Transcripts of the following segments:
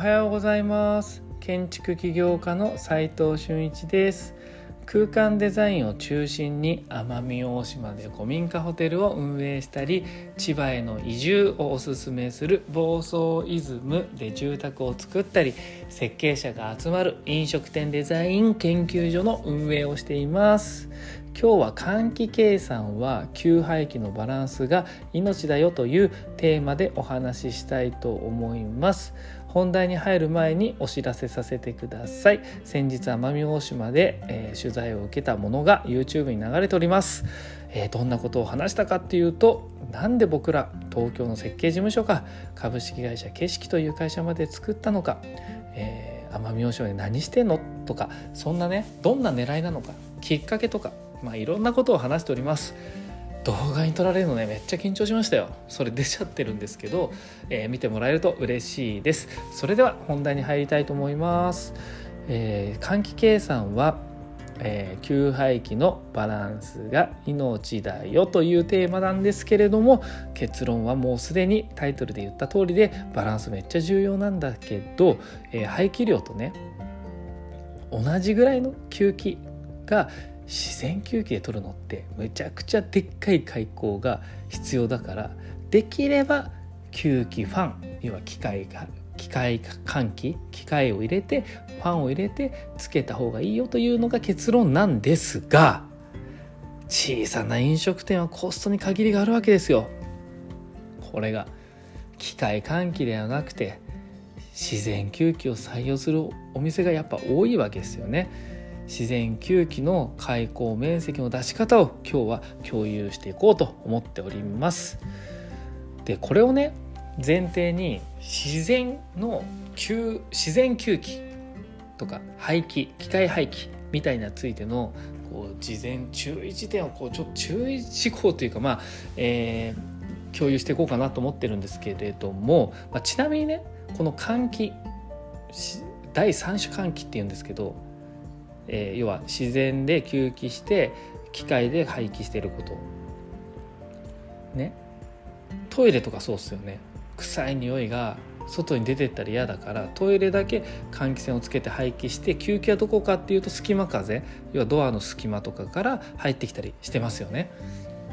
はようございます。建築起業家の斉藤俊一です。空間デザインを中心に奄美大島で古民家ホテルを運営したり千葉への移住をおすすめする房総イズムで住宅を作ったり設計者が集まる飲食店デザイン研究所の運営をしています。今日は換気計算は給排気のバランスが命だよというテーマでお話ししたいと思います。本題に入る前にお知らせさせてください。先日奄美大島で、えー、取材を受けたものが YouTube に流れております、えー、どんなことを話したかっていうとなんで僕ら東京の設計事務所か株式会社景色という会社まで作ったのか、えー、奄美大島で何してんの？とかそんなねどんな狙いなのかきっかけとかまあいろんなことを話しております。動画に撮られるのねめっちゃ緊張しましたよ。それ出ちゃってるんですけど、えー、見てもらえると嬉しいです。それでは本題に入りたいと思います、えー、換気計算は、えー、給排気のバランスが命だよというテーマなんですけれども結論はもうすでにタイトルで言った通りでバランスめっちゃ重要なんだけど、えー、排気量とね同じぐらいの吸気が自然吸気で取るのってめちゃくちゃでっかい開口が必要だからできれば吸気ファン要は機械が機械換気機械を入れてファンを入れてつけた方がいいよというのが結論なんですが小さな飲食店はコストに限りがあるわけですよ。これが機械換気ではなくて自然吸気を採用するお店がやっぱ多いわけですよね。自然吸気の開口面積の出し方を今日は共有していこうと思っております。でこれをね前提に自然の吸自然吸気とか排気機械排気みたいなついてのこう事前注意事点をこうちょっと注意事項というかまあ、えー、共有していこうかなと思ってるんですけれども、まあ、ちなみにねこの換気第三種換気っていうんですけどえー、要は自然で吸気して機械で排気していること。ね。トイレとかそうっすよね。臭い匂いが外に出てったら嫌だからトイレだけ換気扇をつけて排気して吸気はどこかっていうと隙間風。要はドアの隙間とかから入ってきたりしてますよね。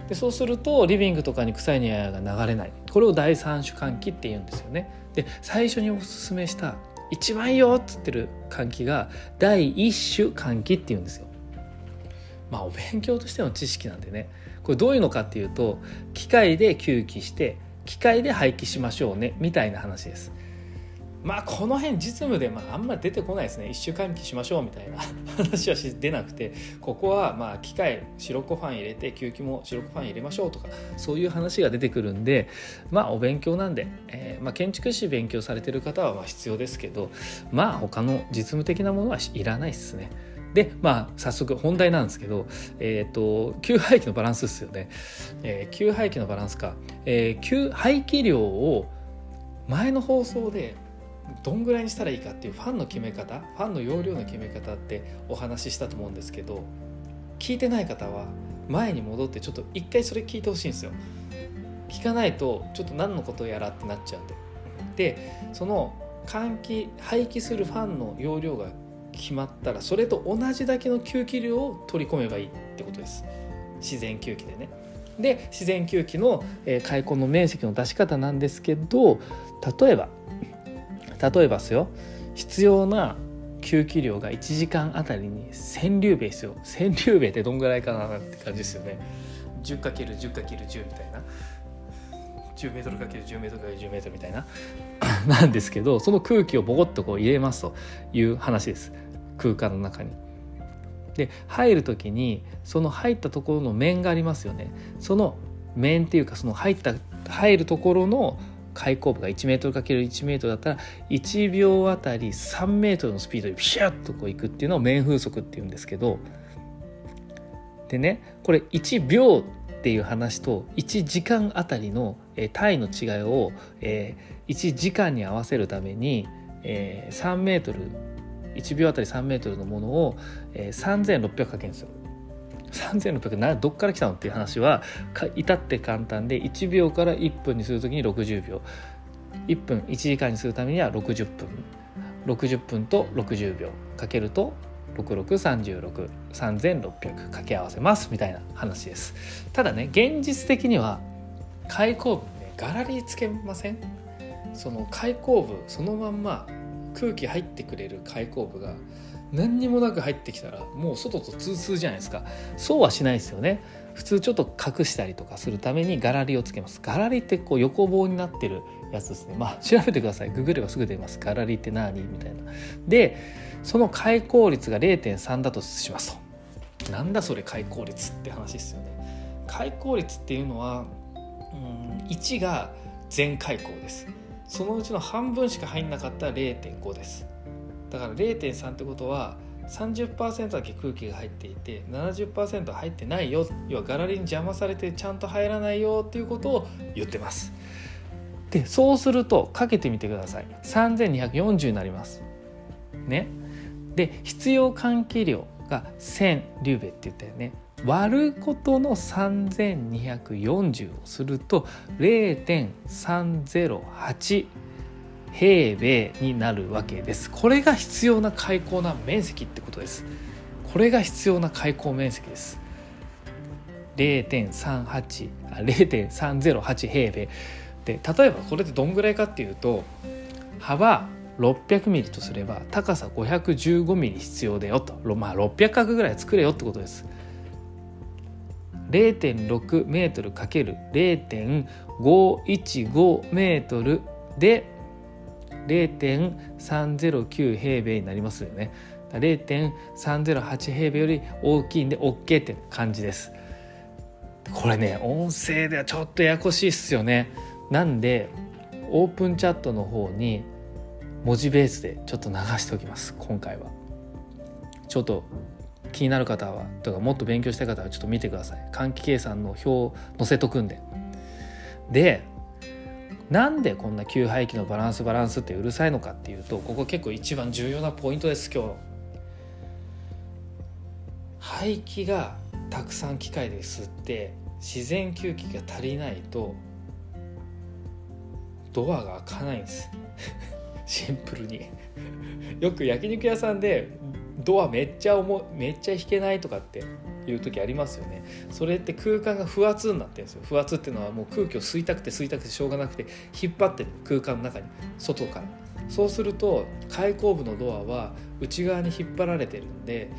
でそうするとリビングとかに臭い匂いが流れない。これを第三種換気って言うんですよね。で最初におすすめした一番いいよっつってる換気が第一種換気っていうんですよ。まあお勉強としての知識なんでねこれどういうのかっていうと機械で吸気して機械で排気しましょうねみたいな話です。まあこの辺実務でまああんまり出てこないですね。一週換気しましょうみたいな 話は出なくて。ここはまあ機械白子ファン入れて吸気も白子ファン入れましょうとかそういう話が出てくるんでまあお勉強なんで、えー、まあ建築士勉強されてる方はまあ必要ですけどまあ他の実務的なものはいらないですね。でまあ早速本題なんですけど、えーと、給排気のバランスですよね、えー、給排気のバランスか、えー、給排気量を前の放送でどんぐらいにしたらいいかっていうファンの決め方ファンの容量の決め方ってお話ししたと思うんですけど聞いてない方は前に戻ってちょっと一回それ聞いてほしいんですよ。聞かないとちょっと何のことやらってなっちゃうんで。でその換気排気するファンの容量が決まったらそれと同じだけの吸気量を取り込めばいいってことです。自然吸気でね。で自然吸気の、えー、開口の面積の出し方なんですけど例えば例えばですよ必要な吸気量が1時間あたりに1000リューベですよ。1000リューベってどんぐらいかなって感じですよね。10×10×10 みたいな。10メートル ×10 メートル ×10 メートルみたいな。なんですけどその空気をボコッとこう入れますという話です。空間の中に。で入る時にその入ったところの面がありますよね。その面っていうかその入った入るところの開口部が 1m×1 m だったら1秒あたり 3m のスピードでピシャッとこういくっていうのを面風速っていうんですけどでねこれ1秒っていう話と1時間あたりの単位の違いを1時間に合わせるために3メートル1秒あたり3メートルのものを3600かけるんですよ。3600などっから来たのっていう話は至って簡単で1秒から1分にする時に60秒。1分1時間にするためには60分。60分と60秒。かけると66363600掛け合わせますみたいな話です。ただね現実的には開口部ねガラリつけません？その開口部そのまんま空気入ってくれる開口部が何にもなく入ってきたらもう外と通通じゃないですか。そうはしないですよね。普通ちょっと隠したりとかするためにガラリをつけます。ガラリってこう横棒になってるやつですね。まあ調べてください。ググればすぐ出ます。ガラリって何？みたいな。でその開口率が0.3だとしますと。なんだそれ開口率って話ですよね。開口率っていうのはうん1が全開口です。そのうちの半分しか入んなかったら0.5です。だから0.3ってことは30%だけ空気が入っていて70%入ってないよ。要はガラリに邪魔されてちゃんと入らないよ。っていうことを言ってます。でそうするとかけてみてください。3240になります。ね。で必要換気量が1000リューベって言ったよね。割ることの3240をすると0.308平米になるわけです。これが必要な開口な面積ってことです。これが必要な開口面積です。0.38あ0.308平米。で例えばこれってどんぐらいかっていうと幅600ミリとすれば高さ515ミリ必要だよと。まあ600角ぐらい作れよってことです。0.6メートルかける0.515メートルで0.309平米になりますよね。0.308平米より大きいんで OK って感じです。これね音声ではちょっとややこしいっすよね。なんでオープンチャットの方に文字ベースでちょっと流しておきます今回は。ちょっと気になる方はとかもっと勉強したい方はちょっと見てください。換気計算の表を載せとくんで。でなんでこんな給排気のバランスバランスってうるさいのかっていうとここ結構一番重要なポイントです今日。排気がたくさん機械で吸って自然吸気が足りないとドアが開かないんですシンプルに。よく焼肉屋さんでドアめっちゃ重めっちゃ引けないとかっていう時ありますよね。それって空間が不圧になってるんですよ。不圧っていうのはもう空気を吸いたくて吸いたくてしょうがなくて引っ張ってる空間の中に外から。そうすると開口部のドアは内側に引っ張られてるんで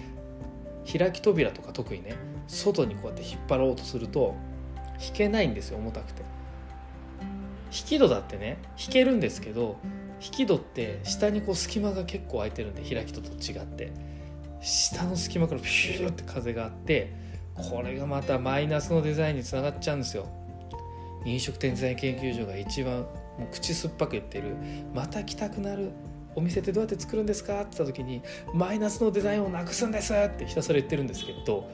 開き扉とか特にね外にこうやって引っ張ろうとすると引けないんですよ重たくて。引き戸だってね引けるんですけど引き戸って下にこう隙間が結構空いてるんで開き戸と違って。下の隙間からピューって風があってこれがまたマイナスのデザインにつながっちゃうんですよ。飲食店デザイン研究所が一番もう口酸っぱく言ってるまた来たくなるお店ってどうやって作るんですかって言った時にマイナスのデザインをなくすんですってひたすら言ってるんですけど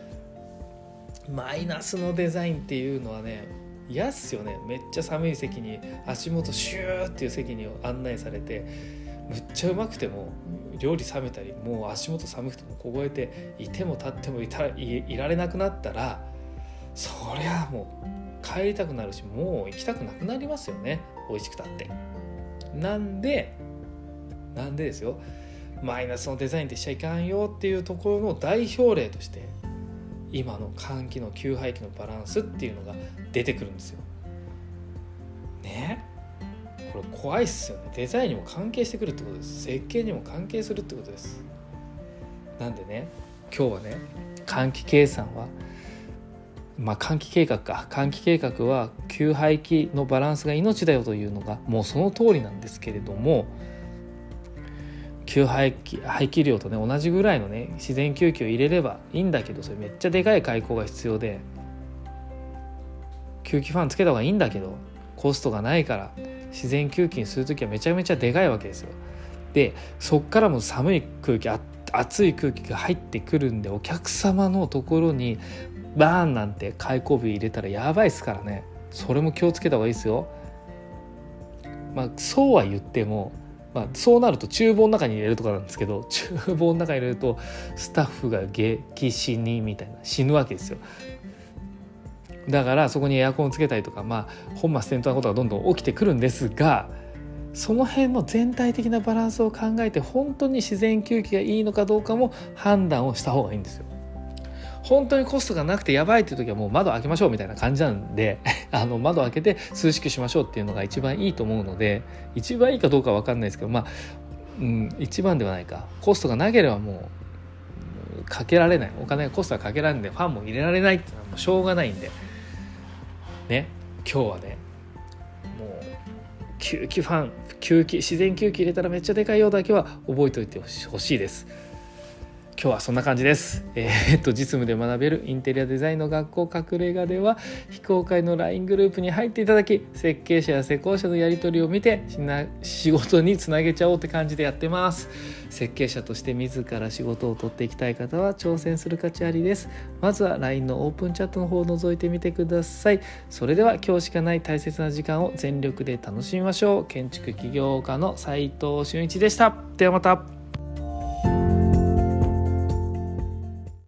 マイナスのデザインっていうのはね嫌っすよね。めっちゃ寒い席に足元シューっていう席に案内されてむっちゃうまくても料理冷めたりもう足元寒くても凍えていても立ってもいたいいられなくなったらそりゃもう帰りたくなるしもう行きたくなくなりますよね美味しくたって。なんでなんでですよマイナスのデザインってしちゃいかんよっていうところの代表例として今の換気の給排気のバランスっていうのが出てくるんですよ。ねこれ怖いっすよね。デザインにも関係してくるってことです。設計にも関係するってことです。なんでね今日はね換気計算はまあ換気計画か。換気計画は給排気のバランスが命だよというのがもうその通りなんですけれども給排気排気量とね同じぐらいのね自然吸気を入れればいいんだけどそれめっちゃでかい開口が必要で吸気ファンつけた方がいいんだけどコストがないから自然吸気にする時はめちゃめちゃでかいわけですよ。でそっからも寒い空気熱い空気が入ってくるんでお客様のところにバーンなんて開口部入れたらやばいですからねそれも気をつけた方がいいですよ。まあそうは言ってもまあ、そうなると厨房の中に入れるとかなんですけど 厨房の中に入れるとスタッフが激死にみたいな死ぬわけですよだからそこにエアコンをつけたりとかまあ本末転倒なことがどんどん起きてくるんですがその辺の全体的なバランスを考えて本当に自然吸気がいいのかどうかも判断をした方がいいんですよ。本当にコストがなくてやばいっていう時はもう窓開けましょうみたいな感じなんで あの窓開けて涼しくしましょうっていうのが一番いいと思うので一番いいかどうか分かんないですけどまあ、うん、一番ではないか。コストがなければもうかけられない。お金がコストがかけられないんでファンも入れられないっていうのはもうしょうがないんで。ね今日はねもう吸気ファン吸気自然吸気入れたらめっちゃでかいようだけは覚えておいてほしいです。今日はそんな感じです。えー、っと実務で学べるインテリアデザインの学校隠れ家では非公開の LINE グループに入っていただき設計者や施工者のやり取りを見て仕事につなげちゃおうって感じでやってます。設計者として自ら仕事を取っていきたい方は挑戦する価値ありです。まずは LINE のオープンチャットの方を覗いてみてください。それでは今日しかない大切な時間を全力で楽しみましょう。建築起業家の斉藤俊一でした。ではまた。